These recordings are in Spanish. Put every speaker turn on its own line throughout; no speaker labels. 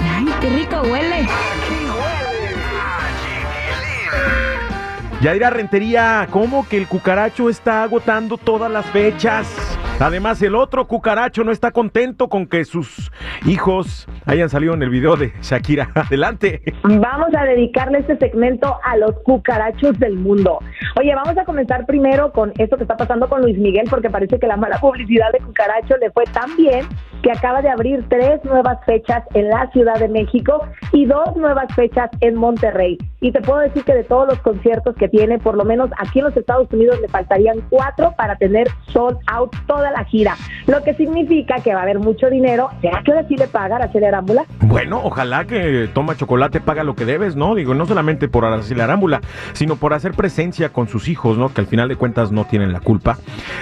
Ay, qué rico huele.
Yaira Rentería, ¿cómo que el cucaracho está agotando todas las fechas? Además, el otro cucaracho no está contento con que sus hijos hayan salido en el video de Shakira. Adelante.
Vamos a dedicarle este segmento a los cucarachos del mundo. Oye, vamos a comenzar primero con esto que está pasando con Luis Miguel, porque parece que la mala publicidad de cucaracho le fue tan bien que acaba de abrir tres nuevas fechas en la Ciudad de México y dos nuevas fechas en Monterrey. Y te puedo decir que de todos los conciertos que tiene, por lo menos aquí en los Estados Unidos le faltarían cuatro para tener sold out toda la gira. Lo que significa que va a haber mucho dinero. ¿Será que ahora sí le paga Araceli Arámbula?
Bueno, ojalá que Toma Chocolate paga lo que debes, ¿no? Digo, no solamente por Araceli Arámbula, sino por hacer presencia con sus hijos, ¿no? Que al final de cuentas no tienen la culpa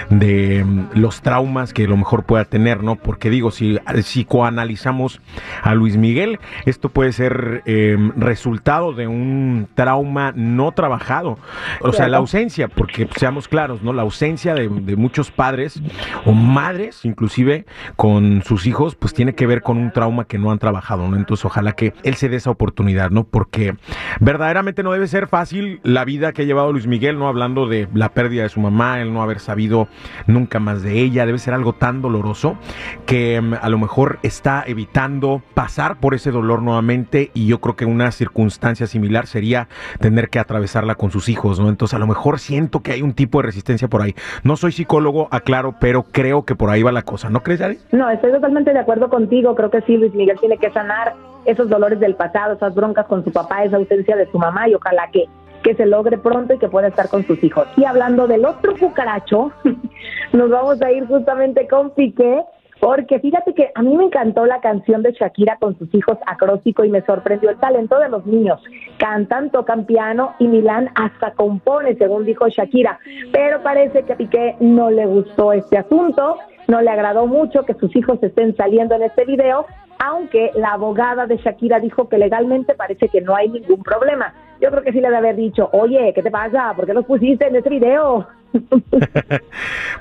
de mm, los traumas que a lo mejor pueda tener, ¿no? Porque digo, si psicoanalizamos a Luis Miguel, esto puede ser eh, resultado de un trauma no trabajado. O sea, la ausencia, porque seamos claros, ¿no? La ausencia de, de muchos padres o madres, inclusive, con sus hijos, pues tiene que ver con un trauma que no han trabajado, ¿no? Entonces, ojalá que él se dé esa oportunidad, ¿no? Porque verdaderamente no debe ser fácil la vida que ha llevado Luis Miguel, ¿no? Hablando de la pérdida de su mamá, el no haber sabido nunca más de ella, debe ser algo tan doloroso que mm, a lo mejor está evitando pasar por ese dolor nuevamente y yo creo que una circunstancia similar sería tener que atravesarla con sus hijos, ¿no? Entonces, a lo mejor siento que hay un tipo de resistencia por ahí. No soy psicólogo, aclaro, pero creo que por ahí la cosa, ¿no crees, Yari?
No, estoy totalmente de acuerdo contigo. Creo que sí, Luis Miguel tiene que sanar esos dolores del pasado, esas broncas con su papá, esa ausencia de su mamá y ojalá que, que se logre pronto y que pueda estar con sus hijos. Y hablando del otro cucaracho, nos vamos a ir justamente con Piqué. Porque fíjate que a mí me encantó la canción de Shakira con sus hijos acróstico y me sorprendió el talento de los niños. Cantan, tocan piano y Milán hasta compone, según dijo Shakira. Pero parece que a Piqué no le gustó este asunto, no le agradó mucho que sus hijos estén saliendo en este video, aunque la abogada de Shakira dijo que legalmente parece que no hay ningún problema. Yo creo que sí le debe haber dicho, oye, ¿qué te pasa? ¿Por qué los pusiste en este video?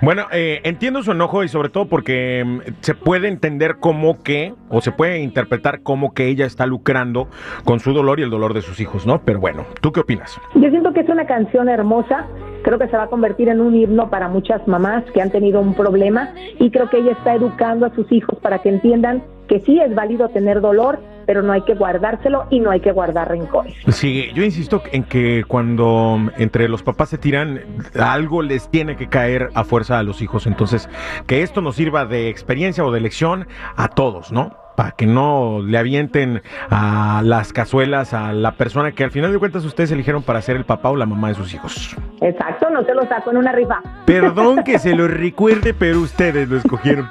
Bueno, eh, entiendo su enojo y sobre todo porque mm, se puede entender como que, o se puede interpretar como que ella está lucrando con su dolor y el dolor de sus hijos, ¿no? Pero bueno, ¿tú qué opinas?
Yo siento que es una canción hermosa, creo que se va a convertir en un himno para muchas mamás que han tenido un problema y creo que ella está educando a sus hijos para que entiendan que sí es válido tener dolor, pero no hay que guardárselo y no hay que guardar rencores.
Sí, yo insisto en que cuando entre los papás se tiran, algo les tiene que caer a fuerza a los hijos. Entonces, que esto nos sirva de experiencia o de lección a todos, ¿no? Para que no le avienten a las cazuelas a la persona que al final de cuentas ustedes eligieron para ser el papá o la mamá de sus hijos.
Exacto, no se lo saco en una rifa.
Perdón que se lo recuerde, pero ustedes lo escogieron.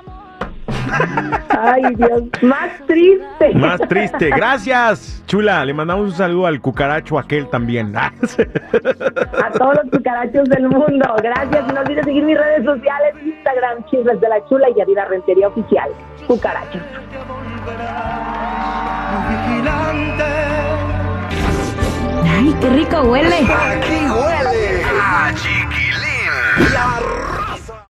Ay, Dios, más triste.
Más triste. Gracias, chula. Le mandamos un saludo al cucaracho aquel también.
A todos los cucarachos del mundo. Gracias. No olvides seguir mis redes sociales, Instagram, Chismes de la Chula y Yadira Rentería Oficial. Cucarachos.
Ay, qué rico huele.
Aquí huele a chiquilín. La